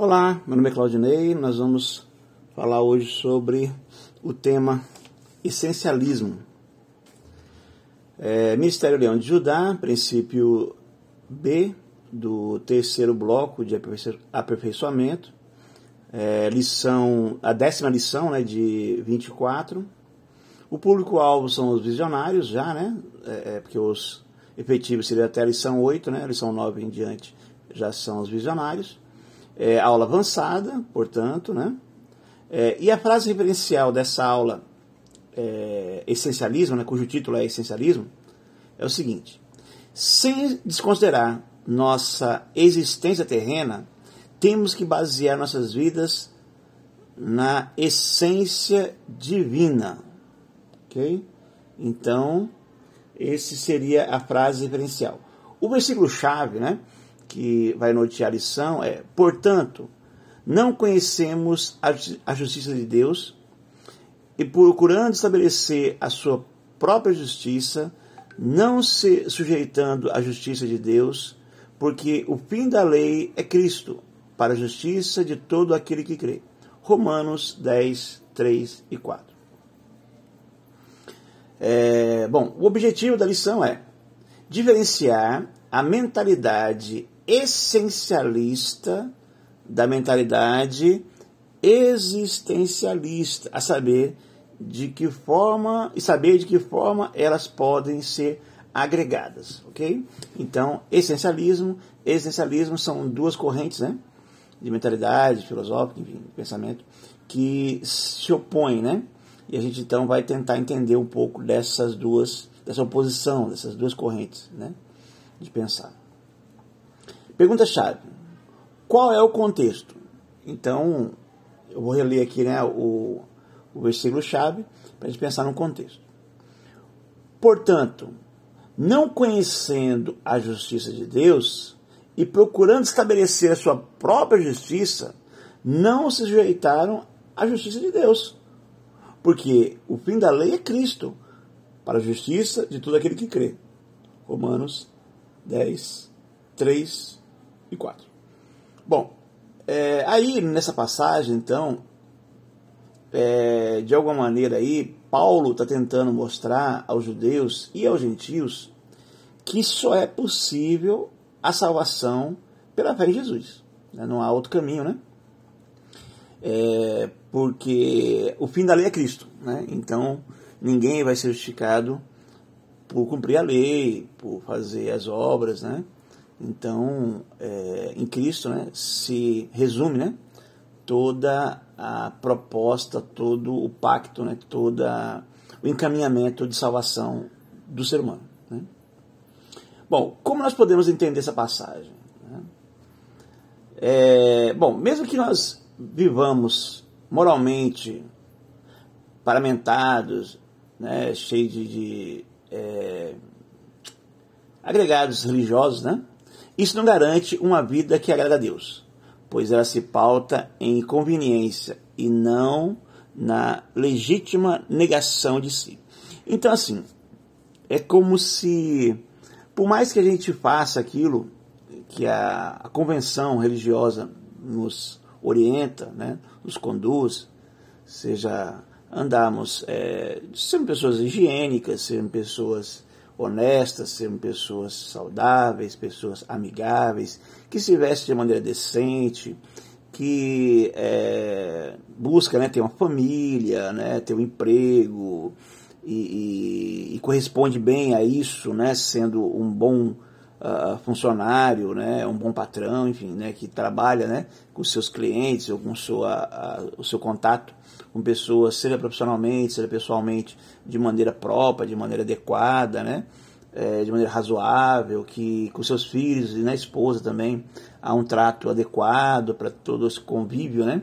Olá, meu nome é Claudinei. Nós vamos falar hoje sobre o tema essencialismo. É, Ministério Leão de Judá, princípio B do terceiro bloco de aperfeiçoamento, é, lição, a décima lição né, de 24. O público-alvo são os visionários já, né? É, é, porque os efetivos seriam até a lição 8, né? A lição 9 em diante já são os visionários é, aula avançada, portanto, né? É, e a frase referencial dessa aula, é, Essencialismo, né, cujo título é Essencialismo, é o seguinte: sem desconsiderar nossa existência terrena, temos que basear nossas vidas na essência divina. Ok? Então, esse seria a frase referencial. O versículo chave, né? Que vai nortear a lição é: portanto, não conhecemos a justiça de Deus e procurando estabelecer a sua própria justiça, não se sujeitando à justiça de Deus, porque o fim da lei é Cristo, para a justiça de todo aquele que crê. Romanos 10, 3 e 4. É, bom, o objetivo da lição é diferenciar a mentalidade essencialista da mentalidade existencialista, a saber de que forma e saber de que forma elas podem ser agregadas, ok? Então, essencialismo, existencialismo são duas correntes, né, de mentalidade filosófica, enfim, de pensamento, que se opõem, né? E a gente então vai tentar entender um pouco dessas duas, dessa oposição, dessas duas correntes, né, de pensar. Pergunta-chave: qual é o contexto? Então, eu vou reler aqui né, o, o versículo-chave para a gente pensar no contexto. Portanto, não conhecendo a justiça de Deus e procurando estabelecer a sua própria justiça, não se sujeitaram à justiça de Deus. Porque o fim da lei é Cristo, para a justiça de todo aquele que crê. Romanos 10, 3 e 4. Bom, é, aí nessa passagem, então, é, de alguma maneira aí, Paulo está tentando mostrar aos judeus e aos gentios que só é possível a salvação pela fé em Jesus. Né? Não há outro caminho, né? É, porque o fim da lei é Cristo, né? Então ninguém vai ser justificado por cumprir a lei, por fazer as obras, né? Então, é, em Cristo né, se resume né, toda a proposta, todo o pacto, né, todo o encaminhamento de salvação do ser humano. Né? Bom, como nós podemos entender essa passagem? Né? É, bom, mesmo que nós vivamos moralmente paramentados, né, cheios de, de é, agregados religiosos, né? Isso não garante uma vida que agrada a Deus, pois ela se pauta em conveniência e não na legítima negação de si. Então, assim, é como se, por mais que a gente faça aquilo que a, a convenção religiosa nos orienta, né, nos conduz, seja andarmos, é, sermos pessoas higiênicas, sermos pessoas honestas, serem pessoas saudáveis, pessoas amigáveis, que se vestem de maneira decente, que é, busca né, ter uma família, né, ter um emprego e, e, e corresponde bem a isso, né, sendo um bom uh, funcionário, né, um bom patrão, enfim, né, que trabalha né, com seus clientes ou com sua, uh, o seu contato com pessoas, seja profissionalmente, seja pessoalmente, de maneira própria, de maneira adequada, né? É, de maneira razoável, que com seus filhos e na esposa também há um trato adequado para todo esse convívio, né?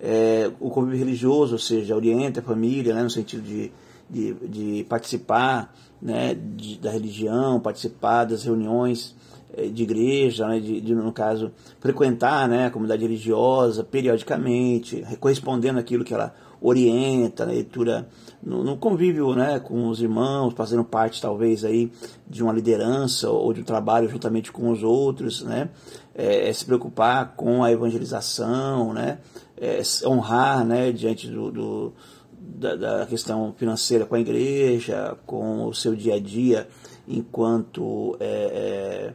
É, o convívio religioso, ou seja, orienta a família, né, no sentido de, de, de participar né, de, da religião, participar das reuniões é, de igreja, né, de, de, no caso, frequentar né, a comunidade religiosa periodicamente, correspondendo àquilo que ela orienta, na leitura, no, no, convívio né, com os irmãos, fazendo parte talvez aí de uma liderança ou de um trabalho juntamente com os outros, né, é, é se preocupar com a evangelização, né, é, honrar né, diante do, do da, da, questão financeira com a igreja, com o seu dia a dia enquanto é, é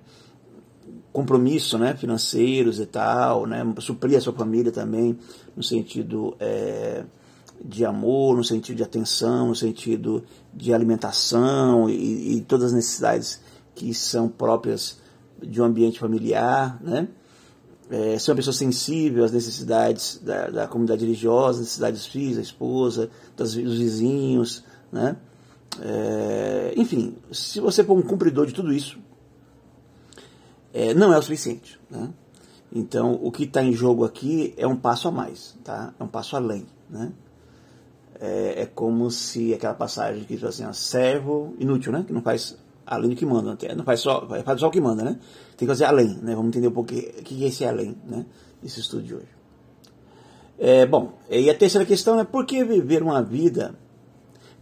compromisso né, financeiros e tal, né, suprir a sua família também no sentido é, de amor, no sentido de atenção, no sentido de alimentação e, e, todas as necessidades que são próprias de um ambiente familiar, né? É, ser uma pessoa sensível às necessidades da, da comunidade religiosa, necessidades dos filhos, da esposa, das, dos vizinhos, né? É, enfim, se você for um cumpridor de tudo isso, é, não é o suficiente. Né? Então, o que está em jogo aqui é um passo a mais, tá? é um passo além. Né? É, é como se aquela passagem que diz assim, ó, servo inútil, né? que não faz além do que manda, não faz só, faz só o que manda, né? tem que fazer além. Né? Vamos entender um pouquinho o que é esse além né? desse estudo de hoje. É, bom, e a terceira questão é por que viver uma vida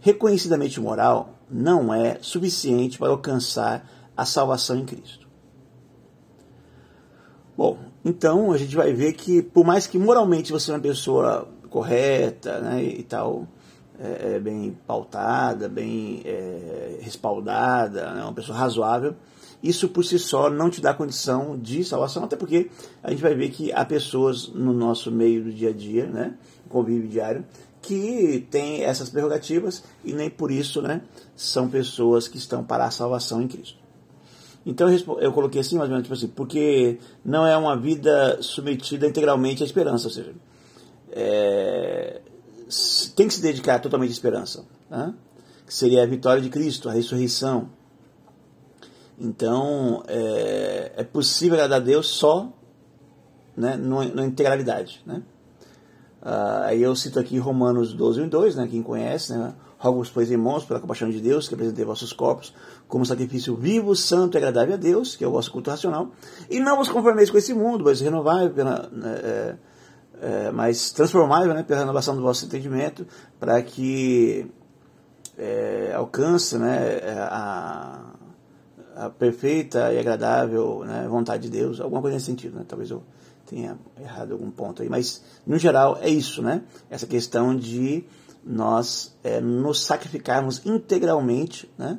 reconhecidamente moral não é suficiente para alcançar a salvação em Cristo. Bom, então a gente vai ver que, por mais que moralmente você é uma pessoa correta né, e tal, é, é bem pautada, bem é, respaldada, né, uma pessoa razoável, isso por si só não te dá condição de salvação, até porque a gente vai ver que há pessoas no nosso meio do dia a dia, né, convívio diário, que têm essas prerrogativas e nem por isso né, são pessoas que estão para a salvação em Cristo. Então eu coloquei assim, mais ou menos, tipo assim, porque não é uma vida submetida integralmente à esperança, ou seja, é, tem que se dedicar totalmente à esperança, né? que seria a vitória de Cristo, a ressurreição. Então é, é possível agradar a Deus só né, na integralidade. Né? Uh, aí eu cito aqui Romanos 12, 1 2, né, quem conhece, né? Rogo-vos, pois, irmãos, pela compaixão de Deus, que apresentei vossos corpos como sacrifício vivo, santo e agradável a Deus, que é o vosso culto racional, e não vos conformeis com esse mundo, mas renovar pela, né, é, é, mas transformável né, pela renovação do vosso entendimento, para que é, alcance né, a, a, perfeita e agradável né, vontade de Deus, alguma coisa nesse sentido, né, talvez eu tenha errado algum ponto aí, mas no geral é isso, né, essa questão de nós é, nos sacrificarmos integralmente né,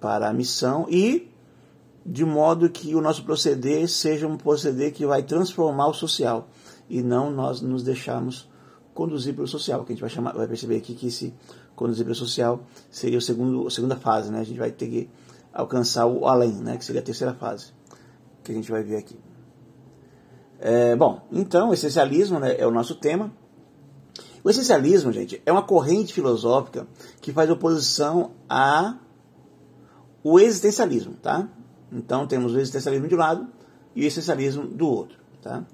para a missão e de modo que o nosso proceder seja um proceder que vai transformar o social e não nós nos deixarmos conduzir pelo social, que a gente vai chamar, vai perceber aqui que esse conduzir pelo social seria o segundo, a segunda fase, né? A gente vai ter que alcançar o além, né? Que seria a terceira fase, que a gente vai ver aqui. É, bom, então, essencialismo né, é o nosso tema. O essencialismo, gente, é uma corrente filosófica que faz oposição a o existencialismo, tá? Então temos o existencialismo de um lado e o essencialismo do outro, tá?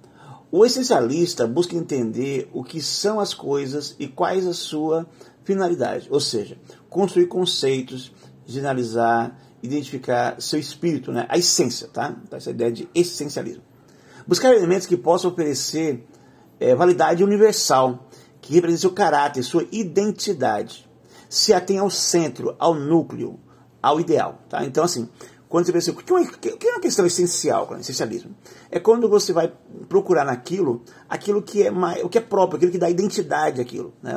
O essencialista busca entender o que são as coisas e quais a sua finalidade, ou seja, construir conceitos, generalizar, identificar seu espírito, né? a essência, tá? Então, essa ideia de essencialismo. Buscar elementos que possam oferecer é, validade universal que representa seu caráter, sua identidade. Se atém ao centro, ao núcleo, ao ideal. Tá? Então, assim, quando você pensa, o que é uma questão essencial o essencialismo? É quando você vai procurar naquilo aquilo que é, mais, o que é próprio, aquilo que dá identidade àquilo. Né?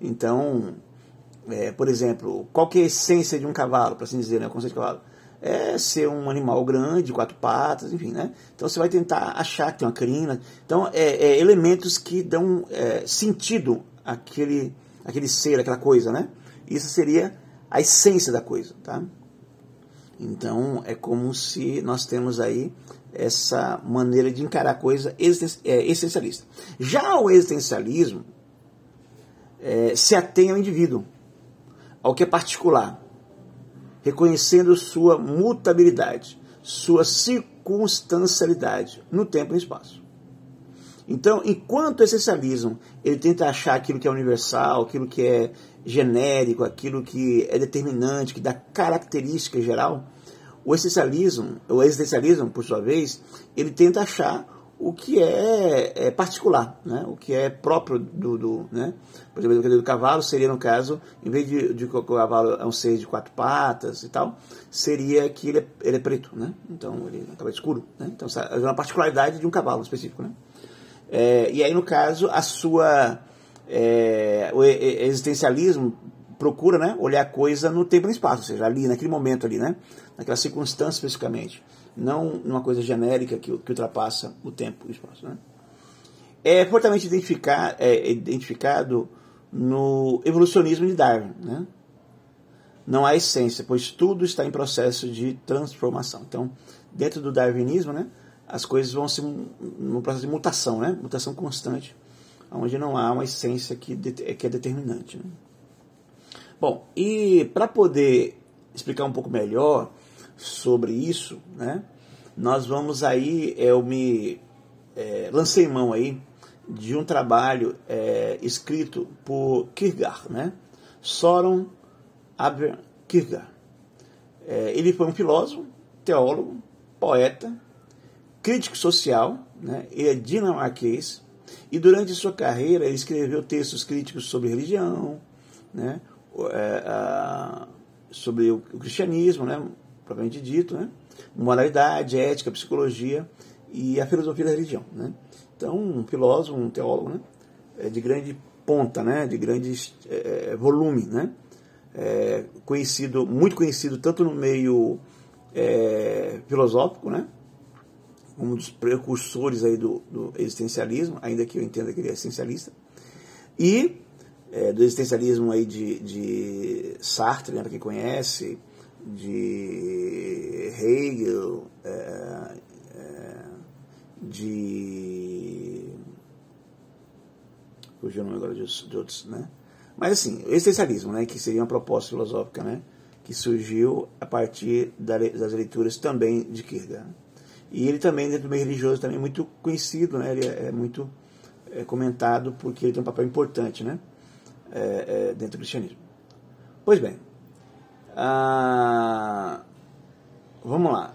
Então, é, por exemplo, qual que é a essência de um cavalo, para assim dizer, né? o conceito de cavalo? é ser um animal grande, quatro patas, enfim, né? Então você vai tentar achar que tem uma crina. Então, é, é elementos que dão é, sentido àquele, àquele ser, aquela coisa, né? Isso seria a essência da coisa, tá? Então, é como se nós temos aí essa maneira de encarar a coisa é, essencialista. Já o existencialismo é, se atém ao indivíduo, ao que é particular reconhecendo sua mutabilidade, sua circunstancialidade no tempo e no espaço. Então, enquanto o essencialismo ele tenta achar aquilo que é universal, aquilo que é genérico, aquilo que é determinante, que dá característica geral, O existencialismo, o existencialismo, por sua vez, ele tenta achar o que é, é, particular, né? o que é próprio do, do né? por exemplo, do cavalo seria no caso, em vez de, de que o cavalo é um ser de quatro patas e tal, seria que ele é, ele é preto, né? então ele acaba escuro, né? então é uma particularidade de um cavalo específico, né? É, e aí no caso a sua é, o existencialismo procura né, olhar a coisa no tempo e no espaço, ou seja, ali naquele momento ali, né, naquela circunstância especificamente não numa coisa genérica que, que ultrapassa o tempo e o espaço. Né? É fortemente identificar, é, identificado no evolucionismo de Darwin. Né? Não há essência, pois tudo está em processo de transformação. Então, dentro do darwinismo, né, as coisas vão ser num processo de mutação, né? mutação constante, onde não há uma essência que, que é determinante. Né? Bom, e para poder explicar um pouco melhor sobre isso, né? Nós vamos aí, eu me é, lancei mão aí de um trabalho é, escrito por Kierkegaard, né? Soren Aber Kierkegaard. É, ele foi um filósofo, teólogo, poeta, crítico social, né? ele é dinamarquês, e durante sua carreira ele escreveu textos críticos sobre religião, né? É, sobre o, cristianismo, né? propriamente dito, né? moralidade, ética, psicologia e a filosofia da religião. Né? Então, um filósofo, um teólogo né? É de grande ponta, né? de grande é, volume, né? É, conhecido, muito conhecido tanto no meio é, filosófico, né? Um dos precursores aí do, do, existencialismo, ainda que eu entenda que ele é essencialista, e é, do existencialismo aí de, de Sartre, né, para quem conhece, de Hegel, é, é, de. Fugiu o nome agora de, de outros, né? Mas assim, o existencialismo, né, que seria uma proposta filosófica, né, que surgiu a partir das leituras também de Kierkegaard. E ele também, dentro do meio religioso, também é muito conhecido, né, ele é, é muito é, comentado porque ele tem um papel importante, né, é, é dentro do cristianismo. Pois bem, ah, vamos lá.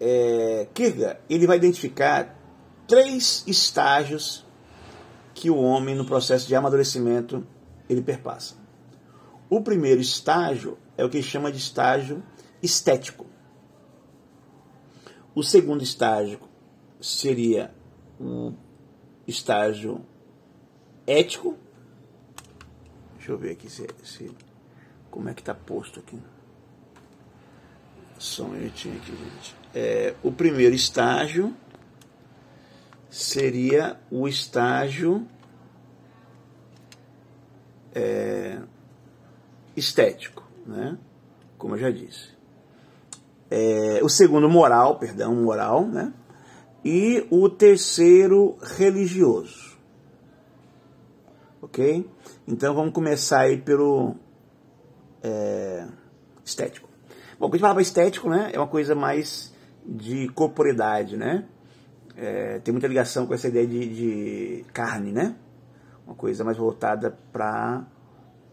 É, Kierkegaard, ele vai identificar três estágios que o homem no processo de amadurecimento ele perpassa. O primeiro estágio é o que chama de estágio estético. O segundo estágio seria o estágio ético. Deixa eu ver aqui se, se como é que está posto aqui? Só um minutinho aqui, gente. É, o primeiro estágio seria o estágio é, estético, né? como eu já disse. É, o segundo, moral, perdão, moral, né? E o terceiro, religioso. Ok? Então vamos começar aí pelo é, estético. Bom, quando a gente fala estético, né, é uma coisa mais de corporeidade, né? É, tem muita ligação com essa ideia de, de carne, né? Uma coisa mais voltada para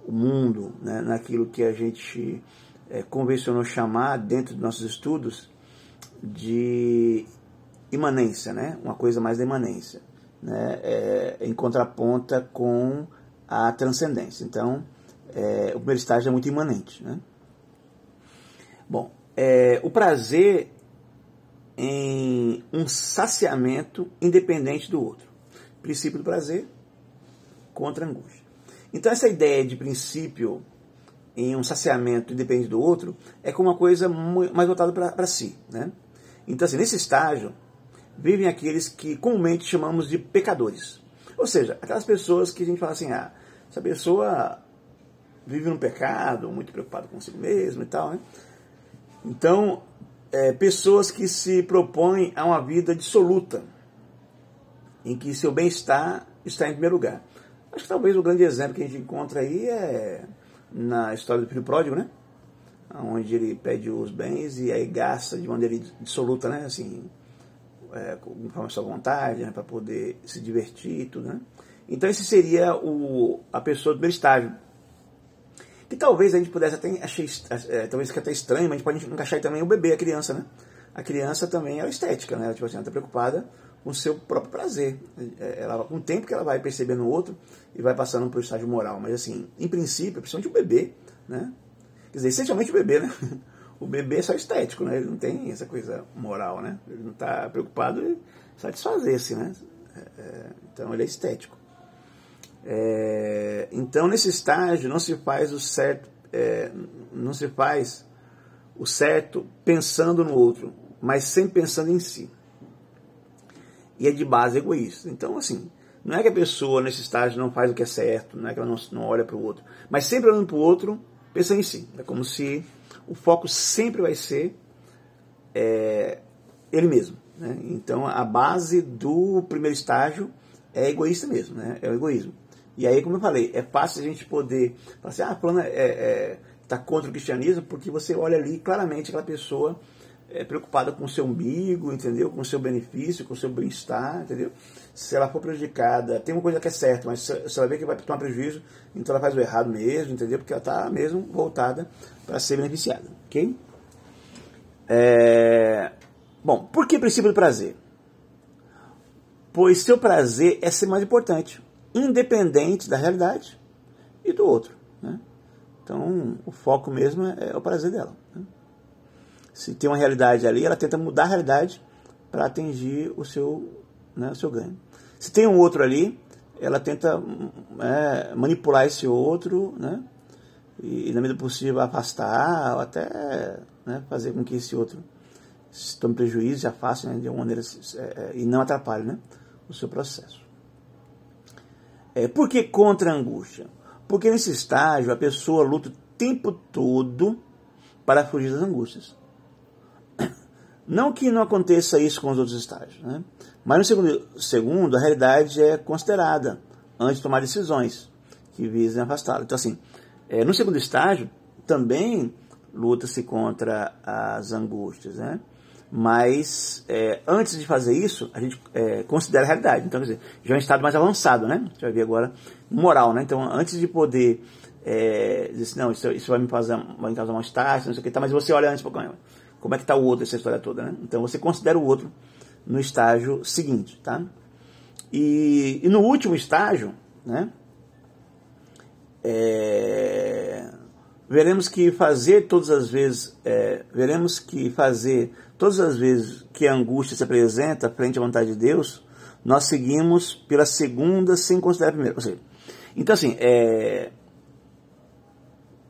o mundo, né? naquilo que a gente é, convencionou chamar, dentro dos nossos estudos, de imanência, né? Uma coisa mais da imanência, né? É, em contraponta com a transcendência. Então, é, o primeiro estágio é muito imanente. Né? Bom, é, o prazer em um saciamento independente do outro. Princípio do prazer contra angústia. Então, essa ideia de princípio em um saciamento independente do outro é como uma coisa mais voltada para si. Né? Então, assim, nesse estágio, vivem aqueles que comumente chamamos de pecadores. Ou seja, aquelas pessoas que a gente fala assim, ah, essa pessoa vive no pecado, muito preocupado consigo mesmo e tal. Né? Então, é, pessoas que se propõem a uma vida dissoluta, em que seu bem-estar está em primeiro lugar. Acho que talvez o grande exemplo que a gente encontra aí é na história do filho pródigo, né? Onde ele pede os bens e aí gasta de maneira dissoluta, né? Assim, é, a sua vontade, né? para poder se divertir e tudo, né? Então esse seria o, a pessoa do primeiro estágio, Que talvez a gente pudesse até achar, é, talvez que até estranho, mas a gente pode encaixar também o bebê, a criança, né? A criança também é estética, né? Tipo assim, ela está preocupada com seu próprio prazer. É, ela, com o tempo que ela vai percebendo o outro e vai passando para o estágio moral. Mas assim, em princípio, principalmente o bebê, né? Quer dizer, essencialmente o bebê, né? O bebê é só estético, né? Ele não tem essa coisa moral, né? Ele não está preocupado em satisfazer-se, né? É, é, então ele é estético. É, então nesse estágio não se faz o certo, é, não se faz o certo pensando no outro, mas sempre pensando em si. E é de base egoísta. Então assim, não é que a pessoa nesse estágio não faz o que é certo, não é que ela não, não olha para o outro, mas sempre olhando para o outro, pensando em si. É como se o foco sempre vai ser é, ele mesmo. Né? Então a base do primeiro estágio é egoísta mesmo, né? é o egoísmo. E aí, como eu falei, é fácil a gente poder falar assim, ah, fulano está é, é, tá contra o cristianismo, porque você olha ali claramente aquela pessoa é preocupada com o seu umbigo, entendeu? Com o seu benefício, com o seu bem-estar, entendeu? Se ela for prejudicada, tem uma coisa que é certa, mas se ela vê que vai tomar prejuízo, então ela faz o errado mesmo, entendeu? Porque ela está mesmo voltada para ser beneficiada, ok? É... Bom, por que princípio do prazer? Pois seu prazer é ser mais importante, independente da realidade e do outro, né? Então, o foco mesmo é, é o prazer dela. Né? Se tem uma realidade ali, ela tenta mudar a realidade para atingir o seu, né, o seu ganho. Se tem um outro ali, ela tenta é, manipular esse outro, né, e, na medida possível afastar, ou até né, fazer com que esse outro tome prejuízo e afaste né, de uma maneira é, é, e não atrapalhe né, o seu processo. É, por que contra a angústia? Porque nesse estágio a pessoa luta o tempo todo para fugir das angústias. Não que não aconteça isso com os outros estágios, né? mas no segundo, segundo, a realidade é considerada antes de tomar decisões que visem afastá-lo. Então, assim, é, no segundo estágio, também luta-se contra as angústias, né? Mas é, antes de fazer isso, a gente é, considera a realidade. Então, quer dizer, já é um estado mais avançado, né? Gente vai ver agora moral, né? Então, antes de poder é, dizer assim, não, isso, isso vai me fazer, vai me causar estágio, não sei o que, tá, mas você olha antes um pouquinho como é que está o outro, essa história toda, né? Então você considera o outro no estágio seguinte, tá? E, e no último estágio, né? É, veremos que fazer todas as vezes, é, veremos que fazer todas as vezes que a angústia se apresenta frente à vontade de Deus, nós seguimos pela segunda sem considerar a primeira. Ou seja, então assim, é,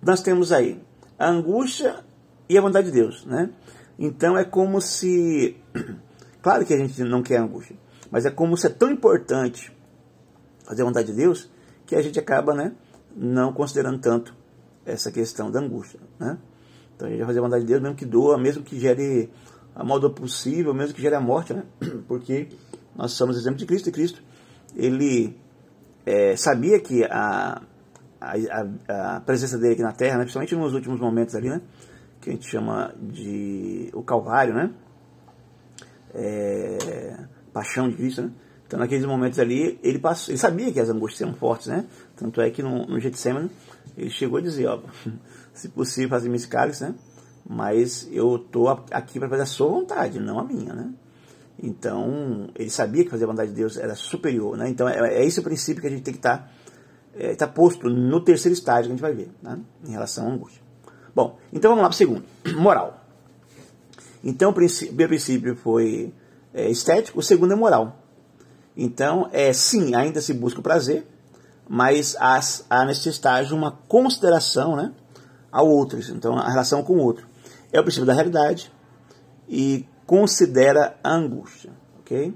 nós temos aí a angústia e a vontade de Deus, né? Então é como se, claro que a gente não quer angústia, mas é como se é tão importante fazer a vontade de Deus que a gente acaba, né, não considerando tanto essa questão da angústia, né? Então a gente vai fazer a vontade de Deus mesmo que doa, mesmo que gere a modo possível, mesmo que gere a morte, né? Porque nós somos exemplo de Cristo e Cristo, ele é, sabia que a, a, a, presença dele aqui na Terra, né, principalmente nos últimos momentos ali, né? Que a gente chama de o Calvário, né? É, paixão de Cristo, né? Então, naqueles momentos ali, ele, passou, ele sabia que as angústias eram fortes, né? Tanto é que no, no Getsemane, ele chegou a dizer, ó, se possível, fazer esse cálice, né? Mas eu tô aqui para fazer a sua vontade, não a minha, né? Então, ele sabia que fazer a vontade de Deus era superior, né? Então, é, é esse o princípio que a gente tem que estar tá, é, tá posto no terceiro estágio que a gente vai ver, né? Em relação à angústia. Bom, então vamos lá para o segundo. Moral. Então, o primeiro princípio foi é, estético, o segundo é moral. Então, é sim, ainda se busca o prazer, mas há, há nesse estágio uma consideração né, ao outro, então a relação com o outro. É o princípio da realidade e considera a angústia, ok?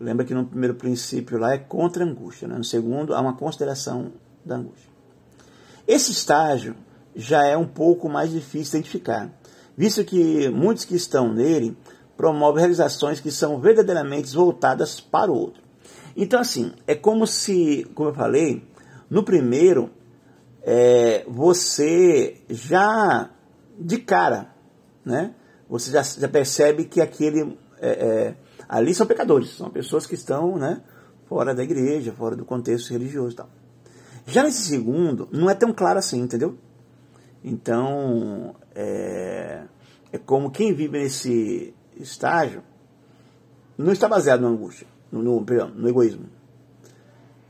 Lembra que no primeiro princípio lá é contra a angústia, né? no segundo há uma consideração da angústia. Esse estágio já é um pouco mais difícil de identificar, visto que muitos que estão nele promovem realizações que são verdadeiramente voltadas para o outro. Então, assim, é como se, como eu falei, no primeiro, é, você já, de cara, né, você já, já percebe que aquele, é, é, ali são pecadores, são pessoas que estão, né, fora da igreja, fora do contexto religioso e tal. Já nesse segundo, não é tão claro assim, entendeu? Então, é, é como quem vive nesse estágio não está baseado na angústia, no, no, perdão, no egoísmo.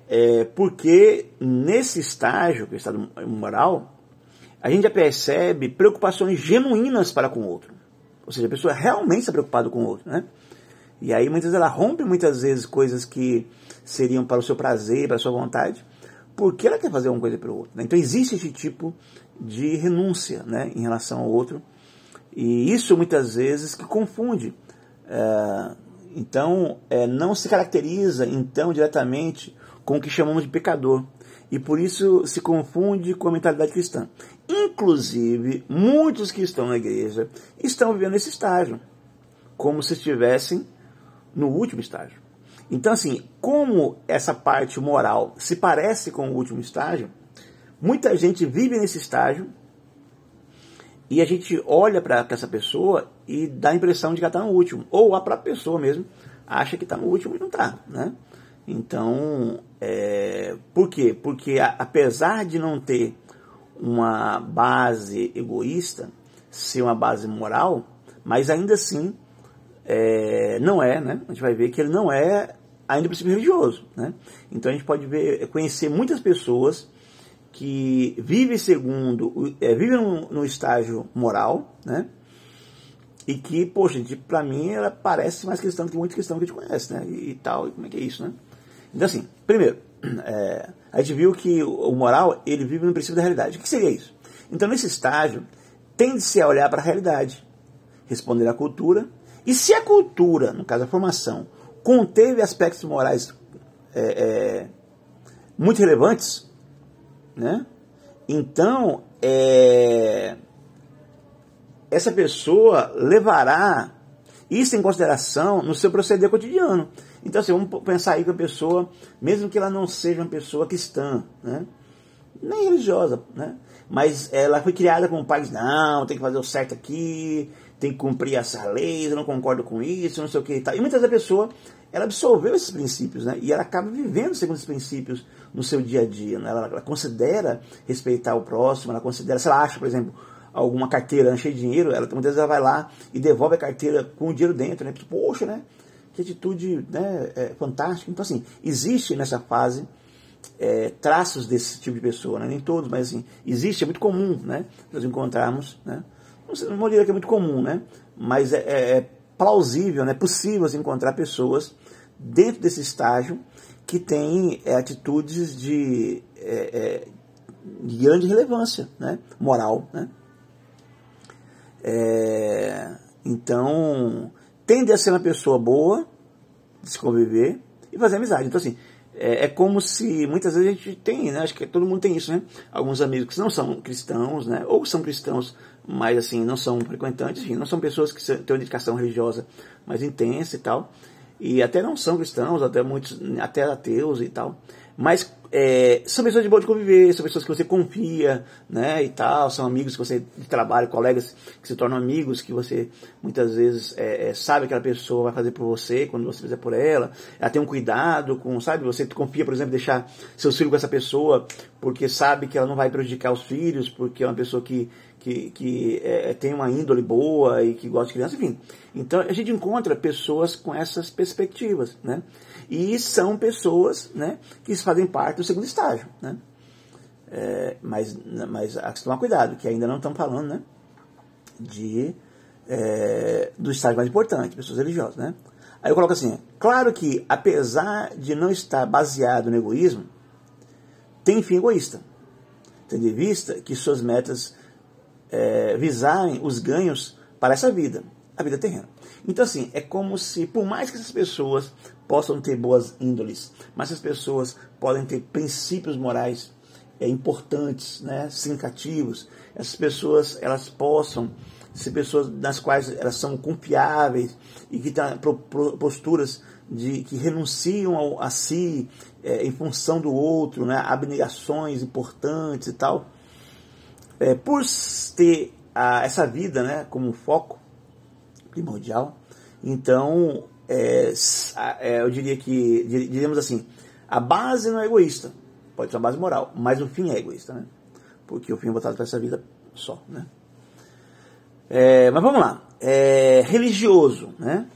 É porque nesse estágio, que é o estado moral, a gente já percebe preocupações genuínas para com o outro. Ou seja, a pessoa realmente está preocupada com o outro, né? E aí muitas vezes ela rompe muitas vezes coisas que seriam para o seu prazer, para a sua vontade, porque ela quer fazer uma coisa para o outro. Né? Então existe esse tipo de renúncia né, em relação ao outro. E isso muitas vezes que confunde. É, então é, não se caracteriza então diretamente com o que chamamos de pecador. E por isso se confunde com a mentalidade cristã. Inclusive, muitos que estão na igreja estão vivendo esse estágio, como se estivessem no último estágio. Então, assim, como essa parte moral se parece com o último estágio, muita gente vive nesse estágio e a gente olha para essa pessoa e dá a impressão de que ela está no último. Ou a própria pessoa mesmo acha que está no último e não está, né? Então, é, por quê? Porque a, apesar de não ter uma base egoísta, ser uma base moral, mas ainda assim é, não é, né? A gente vai ver que ele não é ainda o princípio religioso, né? Então a gente pode ver, conhecer muitas pessoas que vivem segundo, é, vivem no, estágio moral, né? E que, poxa, para mim ela parece mais cristã que muitos cristãos que a gente conhece, né? E, e, tal, e como é que é isso, né? Então assim, primeiro, é, a gente viu que o moral, ele vive no princípio da realidade. O que seria isso? Então nesse estágio, tende-se a olhar para a realidade, responder à cultura e se a cultura, no caso a formação, conteve aspectos morais é, é, muito relevantes, né? então é, essa pessoa levará isso em consideração no seu proceder cotidiano. Então, assim, vamos pensar aí que a pessoa, mesmo que ela não seja uma pessoa cristã, né? nem religiosa, né? mas ela foi criada com pais, não, tem que fazer o certo aqui, tem que cumprir essas leis, eu não concordo com isso, não sei o que e tal. E muitas vezes a pessoa, ela absorveu esses princípios, né? E ela acaba vivendo segundo esses princípios no seu dia a dia, né? Ela, ela considera respeitar o próximo, ela considera, se ela acha, por exemplo, alguma carteira cheia de dinheiro, ela muitas vezes ela vai lá e devolve a carteira com o dinheiro dentro, né? Poxa, né? Que atitude né? É, fantástica. Então, assim, existe nessa fase é, traços desse tipo de pessoa, né? nem todos, mas assim, existe, é muito comum, né? Nós encontrarmos, né? não vou dizer que é muito comum, né? Mas é, é, é plausível, né? possível se encontrar pessoas dentro desse estágio que têm é, atitudes de, é, é, de, grande relevância né? moral. Né? É, então, tende a ser uma pessoa boa, de se conviver e fazer amizade. Então, assim, é, é, como se muitas vezes a gente tem, né? Acho que todo mundo tem isso, né? Alguns amigos que não são cristãos, né? Ou são cristãos, mas assim, não são frequentantes, enfim, não são pessoas que têm uma dedicação religiosa mais intensa e tal. E até não são cristãos, até muitos, até ateus e tal. Mas é, são pessoas de boa de conviver, são pessoas que você confia, né, e tal, são amigos que você de trabalho, colegas que se tornam amigos, que você muitas vezes é, é, sabe que aquela pessoa vai fazer por você quando você fizer por ela, ela tem um cuidado com, sabe, você confia, por exemplo, deixar seus filhos com essa pessoa, porque sabe que ela não vai prejudicar os filhos, porque é uma pessoa que, que, que é, tem uma índole boa e que gosta de criança, enfim. Então a gente encontra pessoas com essas perspectivas, né? E são pessoas né, que fazem parte do segundo estágio. Né? É, mas, mas há que tomar cuidado, que ainda não estão falando né, de, é, do estágio mais importante, pessoas religiosas. Né? Aí eu coloco assim: claro que, apesar de não estar baseado no egoísmo, tem fim egoísta. Tendo em vista que suas metas é, visarem os ganhos para essa vida, a vida terrena. Então, assim, é como se, por mais que essas pessoas possam ter boas índoles, mas essas pessoas podem ter princípios morais é, importantes, né, significativos, essas pessoas elas possam ser pessoas nas quais elas são confiáveis e que têm posturas de que renunciam ao, a si é, em função do outro, né, abnegações importantes e tal. É, por ter a, essa vida né, como foco, primordial. Então, é, é, eu diria que, diríamos assim, a base não é egoísta, pode ser uma base moral, mas o fim é egoísta, né? Porque o fim é voltado para essa vida só. Né? É, mas vamos lá. É, religioso, né?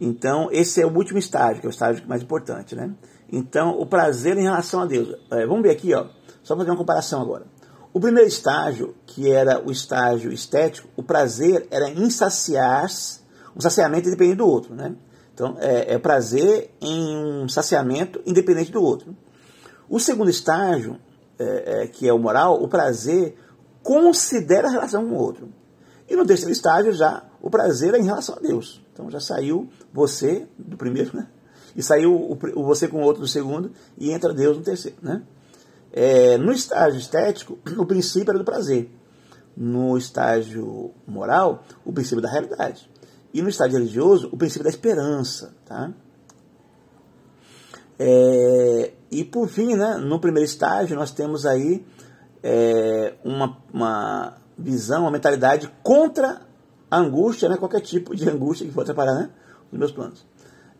Então, esse é o último estágio, que é o estágio mais importante, né? Então, o prazer em relação a Deus. É, vamos ver aqui, ó, só fazer uma comparação agora. O primeiro estágio, que era o estágio estético, o prazer era insaciar, um saciamento independente do outro, né? Então, é, é prazer em um saciamento independente do outro. O segundo estágio, é, é, que é o moral, o prazer considera a relação com o outro. E no terceiro estágio, já o prazer é em relação a Deus. Então já saiu você do primeiro, né? E saiu o, o você com o outro do segundo, e entra Deus no terceiro, né? É, no estágio estético, o princípio era do prazer. No estágio moral, o princípio da realidade. E no estágio religioso, o princípio da esperança. Tá? É, e por fim, né, no primeiro estágio, nós temos aí é, uma, uma visão, uma mentalidade contra a angústia, né, qualquer tipo de angústia que for atrapalhar né, os meus planos.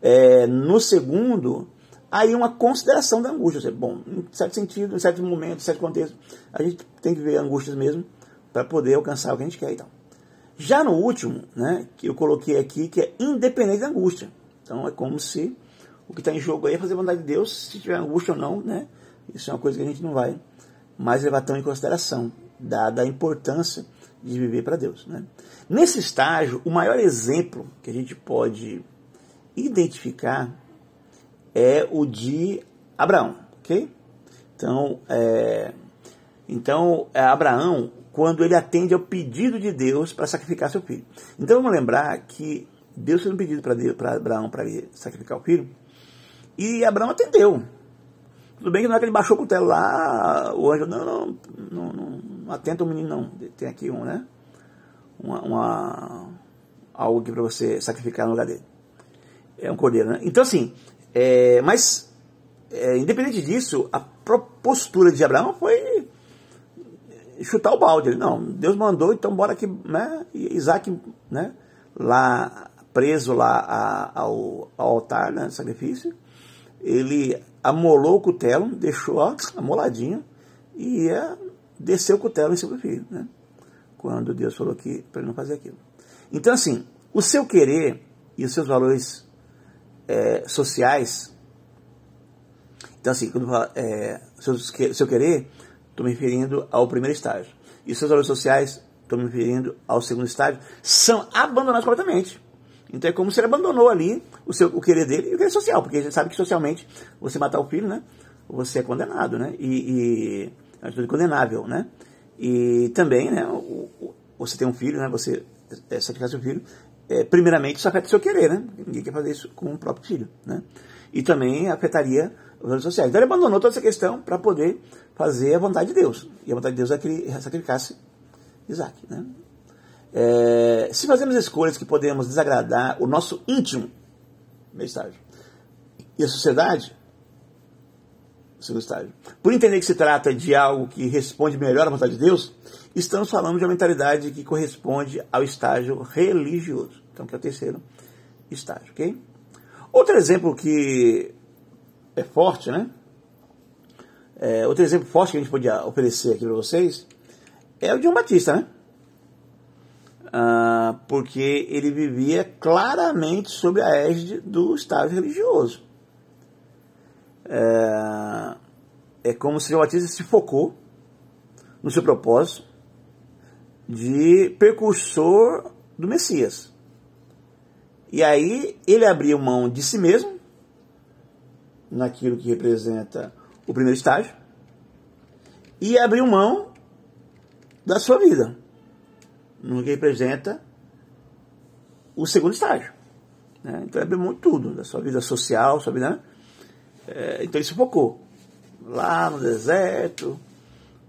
É, no segundo, aí uma consideração da angústia. Bom, em certo sentido, em certo momento, em certo contexto, a gente tem que ver angústias mesmo para poder alcançar o que a gente quer e tal. Já no último, né, que eu coloquei aqui, que é independente da angústia. Então é como se o que está em jogo aí é fazer a vontade de Deus, se tiver angústia ou não, né? Isso é uma coisa que a gente não vai mais levar tão em consideração, dada a importância de viver para Deus. Né? Nesse estágio, o maior exemplo que a gente pode identificar é o de Abraão, ok? Então, é, então é Abraão, quando ele atende ao pedido de Deus para sacrificar seu filho. Então vamos lembrar que Deus fez um pedido para Abraão para sacrificar o filho, e Abraão atendeu. Tudo bem que não é que ele baixou o cutelo lá, o anjo, não, não, não, não, não atenta o menino não. Tem aqui um, né? Uma, uma algo aqui para você sacrificar no lugar dele. É um cordeiro, né? Então assim, é, mas é, independente disso, a postura de Abraão foi chutar o balde. Não, Deus mandou, então bora aqui, né? E Isaac, né? Lá preso lá a, ao, ao, altar, né? Sacrifício. Ele amolou o cutelo, deixou ó, amoladinho e ia descer o cutelo em cima do filho, né? Quando Deus falou que para ele não fazer aquilo. Então assim, o seu querer e os seus valores é, sociais. Então assim, quando fala é, seu, seu querer estou me referindo ao primeiro estágio. E seus valores sociais, estou me referindo ao segundo estágio, são abandonados completamente. Então é como se ele abandonou ali o, seu, o querer dele e o querer social, porque a gente sabe que socialmente você matar o filho, né? Você é condenado, né? E, e é uma condenável, né? E também, né? O, o, você tem um filho, né? Você é, sacrificar seu filho, é, primeiramente isso afeta o seu querer, né? Ninguém quer fazer isso com o próprio filho, né? E também afetaria os valores sociais. Então ele abandonou toda essa questão para poder fazer a vontade de Deus. E a vontade de Deus é que ele sacrificasse Isaac. Né? É, se fazemos escolhas que podemos desagradar o nosso íntimo, estágio, e a sociedade, estágio, por entender que se trata de algo que responde melhor à vontade de Deus, estamos falando de uma mentalidade que corresponde ao estágio religioso. Então, que é o terceiro estágio, ok? Outro exemplo que é forte, né? É, outro exemplo forte que a gente podia oferecer aqui para vocês é o de um Batista, né? Ah, porque ele vivia claramente sob a égide do estágio religioso. É, é como se o Batista se focou no seu propósito de precursor do Messias. E aí ele abriu mão de si mesmo, naquilo que representa o primeiro estágio, e abriu mão da sua vida, no que representa o segundo estágio. Né? Então, ele abriu mão de tudo, da sua vida social, sua vida. É, então, ele se focou lá no deserto,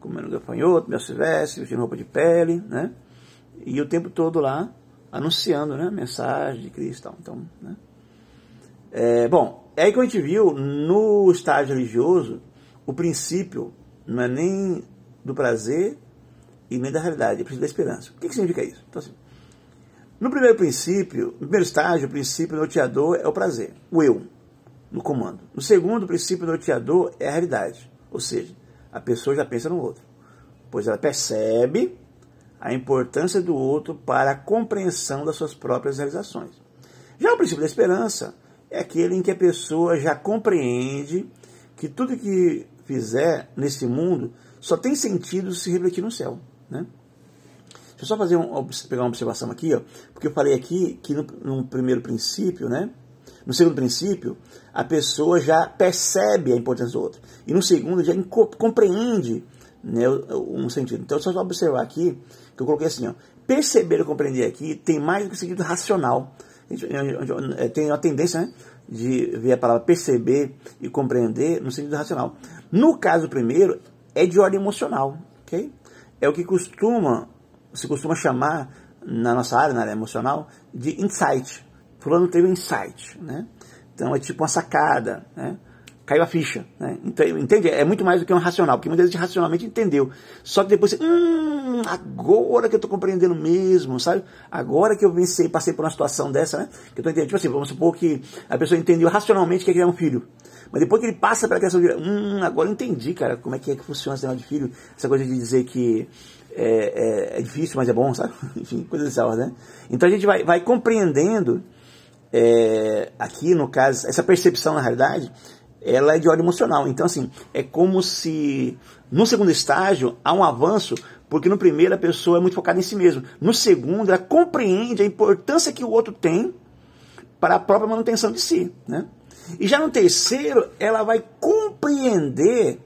comendo gafanhoto, mel silvestre, vestindo roupa de pele, né? E o tempo todo lá anunciando, né? Mensagem de Cristo. Então, né? É, bom, é aí que a gente viu no estágio religioso o princípio não é nem do prazer e nem da realidade, é o princípio da esperança. O que, que significa isso? Então, assim, no primeiro princípio, no primeiro estágio, o princípio norteador é o prazer, o eu, no comando. No segundo, o princípio norteador é a realidade, ou seja, a pessoa já pensa no outro, pois ela percebe a importância do outro para a compreensão das suas próprias realizações. Já o princípio da esperança é aquele em que a pessoa já compreende que tudo que fizer nesse mundo só tem sentido se refletir no céu. Né? Deixa eu só fazer um, pegar uma observação aqui, ó, porque eu falei aqui que no, no primeiro princípio, né, no segundo princípio, a pessoa já percebe a importância do outro. E no segundo, já compreende né, um sentido. Então, só observar aqui, que eu coloquei assim, ó, perceber e compreender aqui tem mais do que sentido racional. É, tem uma tendência né, de ver a palavra perceber e compreender no sentido racional. No caso primeiro, é de ordem emocional, ok? É o que costuma, se costuma chamar na nossa área, na área emocional, de insight. Fulano teve um insight, né? Então é tipo uma sacada, né? Caiu a ficha, né? Então, entende? É muito mais do que um racional, porque muitas vezes racionalmente entendeu. Só que depois hum, agora que eu estou compreendendo mesmo, sabe? Agora que eu venci, passei por uma situação dessa, né? Que eu tô entendendo. Tipo assim, vamos supor que a pessoa entendeu racionalmente que é criar um filho. Mas depois que ele passa pela questão de, hum, agora eu entendi, cara, como é que é que funciona esse negócio de filho. Essa coisa de dizer que é, é, é difícil, mas é bom, sabe? Enfim, coisas dessas, né? Então a gente vai, vai compreendendo é, aqui no caso, essa percepção na realidade, ela é de ordem emocional. Então, assim, é como se no segundo estágio há um avanço, porque no primeiro a pessoa é muito focada em si mesma. No segundo, ela compreende a importância que o outro tem para a própria manutenção de si. Né? E já no terceiro, ela vai compreender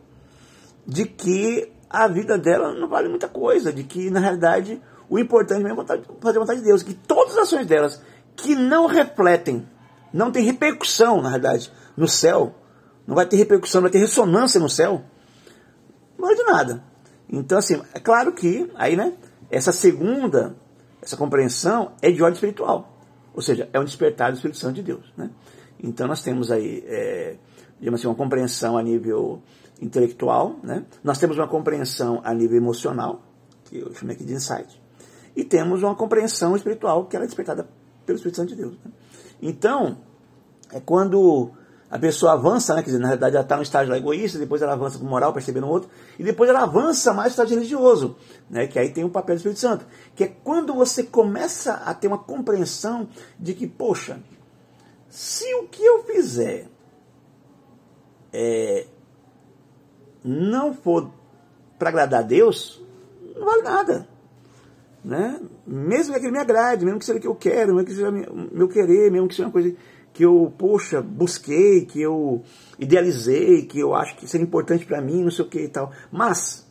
de que a vida dela não vale muita coisa, de que na realidade o importante mesmo é fazer a vontade de Deus, que todas as ações delas que não refletem, não tem repercussão, na verdade, no céu, não vai ter repercussão, não vai ter ressonância no céu, não vale de nada. Então, assim, é claro que aí, né, essa segunda, essa compreensão é de ordem espiritual, ou seja, é um despertar do Espírito Santo de Deus, né? Então, nós temos aí, é, digamos assim, uma compreensão a nível intelectual, né? Nós temos uma compreensão a nível emocional, que eu chamei aqui de insight, e temos uma compreensão espiritual que ela é despertada pelo Espírito Santo de Deus. Né? Então, é quando a pessoa avança, né? Quer dizer, na realidade ela está no estágio egoísta, depois ela avança para moral, percebendo o outro, e depois ela avança mais para o estágio religioso, né? Que aí tem o papel do Espírito Santo, que é quando você começa a ter uma compreensão de que, poxa, se o que eu fizer é, não for para agradar a Deus, não vale nada né? Mesmo que aquilo me agrade, mesmo que seja o que eu quero, mesmo que seja meu querer, mesmo que seja uma coisa que eu, poxa, busquei, que eu idealizei, que eu acho que seria importante para mim, não sei o que e tal. Mas,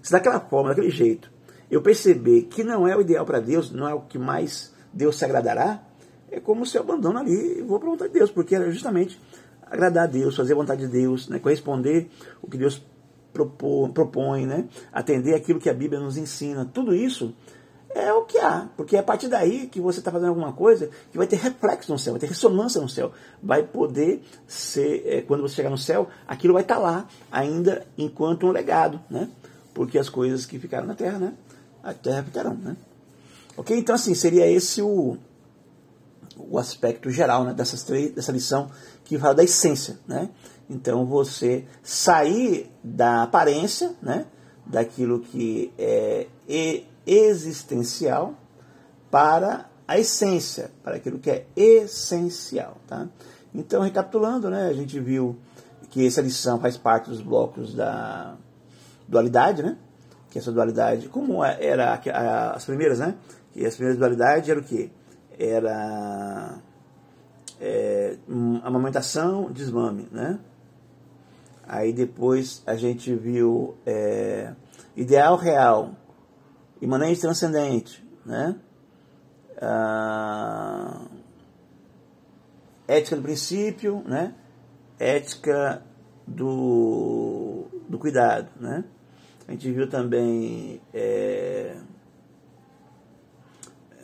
se daquela forma, daquele jeito, eu perceber que não é o ideal para Deus, não é o que mais Deus se agradará, é como se eu abandono ali e vou para a vontade de Deus, porque é justamente agradar a Deus, fazer a vontade de Deus, né? corresponder o que Deus propõe, propõe né? atender aquilo que a Bíblia nos ensina. Tudo isso é o que há, porque é a partir daí que você está fazendo alguma coisa que vai ter reflexo no céu, vai ter ressonância no céu, vai poder ser, é, quando você chegar no céu, aquilo vai estar tá lá ainda enquanto um legado, né? Porque as coisas que ficaram na terra, né? A terra ficarão, né? Ok? Então, assim, seria esse o, o aspecto geral né, dessas três, dessa lição que fala da essência, né? Então, você sair da aparência, né? Daquilo que é existencial para a essência, para aquilo que é essencial. Tá? Então, recapitulando, né, a gente viu que essa lição faz parte dos blocos da dualidade, né? que essa dualidade, como é, era as primeiras, né? que as primeiras dualidades eram o quê? Era é, amamentação, desmame, né? Aí depois a gente viu é, ideal real, imanente transcendente, né? Ah, ética do princípio, né? Ética do, do cuidado, né? A gente viu também é,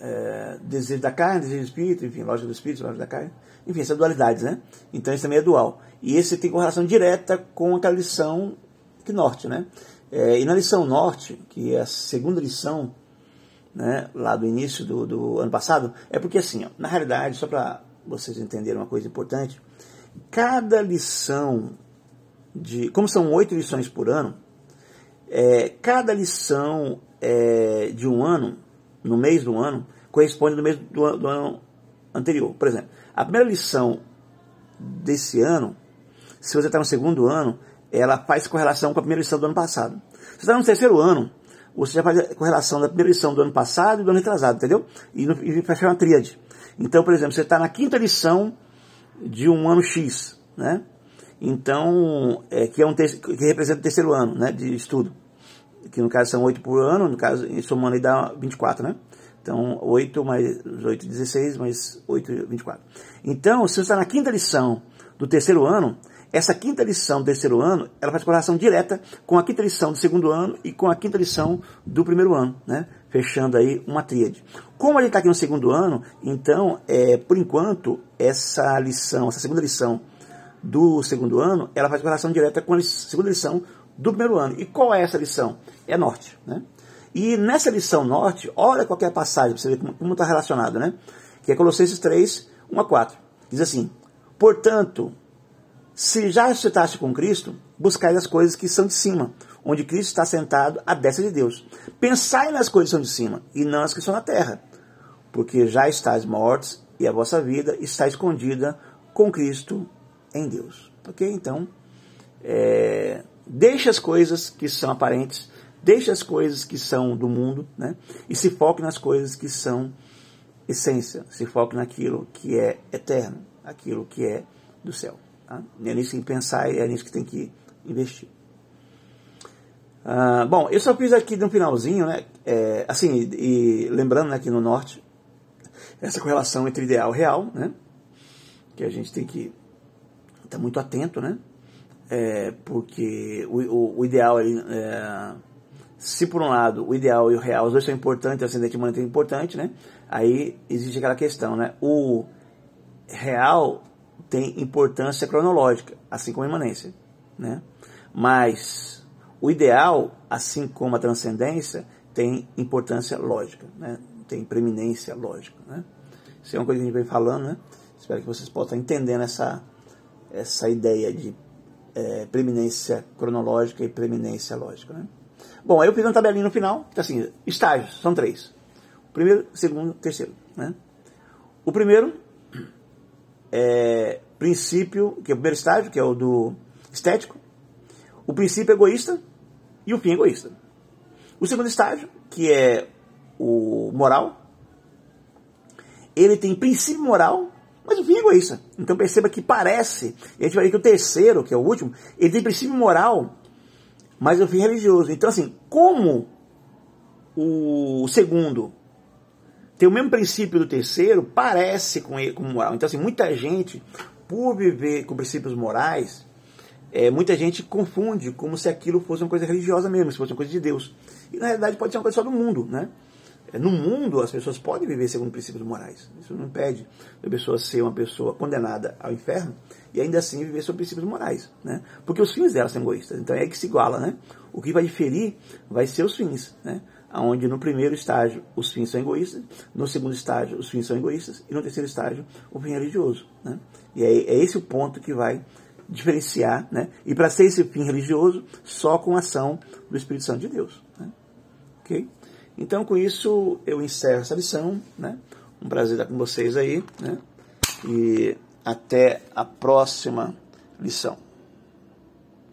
é, desejo da carne, desejo do espírito, enfim, lógica do espírito, lógica da carne, enfim, essas dualidades, né? Então isso também é dual. E esse tem correlação direta com aquela lição que norte, né? É, e na lição norte, que é a segunda lição, né, lá do início do, do ano passado, é porque assim, ó, na realidade, só para vocês entenderem uma coisa importante, cada lição de. Como são oito lições por ano, é, cada lição é, de um ano, no mês do ano, corresponde no mês do, do ano anterior. Por exemplo, a primeira lição desse ano, se você está no segundo ano, ela faz correlação com a primeira lição do ano passado. Você está no terceiro ano, você já faz correlação da primeira lição do ano passado e do ano retrasado, entendeu? E, no, e faz uma tríade. Então, por exemplo, você está na quinta lição de um ano X, né? Então, é, que, é um que representa o terceiro ano né, de estudo. Que no caso são oito por ano, no caso, somando aí dá 24, né? Então, 8 mais 8, 16, mais 8, 24. Então, se você está na quinta lição do terceiro ano, essa quinta lição do terceiro ano, ela faz correlação direta com a quinta lição do segundo ano e com a quinta lição do primeiro ano, né? Fechando aí uma tríade. Como a gente está aqui no segundo ano, então, é, por enquanto, essa lição, essa segunda lição do segundo ano, ela faz correlação direta com a segunda lição do primeiro ano. E qual é essa lição? É norte, né? E nessa lição norte, olha qualquer passagem, para você ver como está relacionado, né? Que é Colossenses 3, 1 a 4. Diz assim, portanto, se já ressuscitaste com Cristo, buscai as coisas que são de cima, onde Cristo está sentado à destra de Deus. Pensai nas coisas que são de cima, e não as que são na terra, porque já estáis mortos, e a vossa vida está escondida com Cristo em Deus. Ok? Então, é, deixe as coisas que são aparentes Deixe as coisas que são do mundo né? e se foque nas coisas que são essência. Se foque naquilo que é eterno, aquilo que é do céu. Tá? É nisso que tem que pensar é nisso que tem que investir. Ah, bom, eu só fiz aqui no finalzinho, né? É, assim, e, e lembrando né, no norte, essa correlação entre ideal e real, né? Que a gente tem que estar muito atento, né? É, porque o, o, o ideal é, se por um lado o ideal e o real, os dois são importantes, o ascendente humano é importante, né? Aí existe aquela questão, né? O real tem importância cronológica, assim como a imanência, né? Mas o ideal, assim como a transcendência, tem importância lógica, né? Tem preeminência lógica, né? Isso é uma coisa que a gente vem falando, né? Espero que vocês possam estar entendendo essa, essa ideia de é, preeminência cronológica e preeminência lógica, né? Bom, aí eu fiz uma tabelinha no final, que assim, estágios, são três. O primeiro, segundo, terceiro. Né? O primeiro é princípio, que é o primeiro estágio, que é o do estético. O princípio egoísta e o fim egoísta. O segundo estágio, que é o moral, ele tem princípio moral, mas o fim é egoísta. Então perceba que parece, e a gente vai ver que o terceiro, que é o último, ele tem princípio moral, mas o fim religioso. Então, assim, como o segundo tem o mesmo princípio do terceiro, parece com, ele, com moral. Então, assim, muita gente, por viver com princípios morais, é, muita gente confunde como se aquilo fosse uma coisa religiosa mesmo, se fosse uma coisa de Deus. E na realidade pode ser uma coisa só do mundo, né? É, no mundo, as pessoas podem viver segundo princípios morais. Isso não impede a pessoa ser uma pessoa condenada ao inferno e ainda assim viver sob princípios morais, né? Porque os fins dela são egoístas. Então é aí que se iguala, né? O que vai diferir vai ser os fins, né? Onde no primeiro estágio os fins são egoístas, no segundo estágio os fins são egoístas e no terceiro estágio o fim é religioso, né? E é, é esse o ponto que vai diferenciar, né? E para ser esse fim religioso, só com a ação do Espírito Santo de Deus, né? Ok? Então com isso eu encerro essa lição, né? Um prazer estar com vocês aí, né? E até a próxima lição.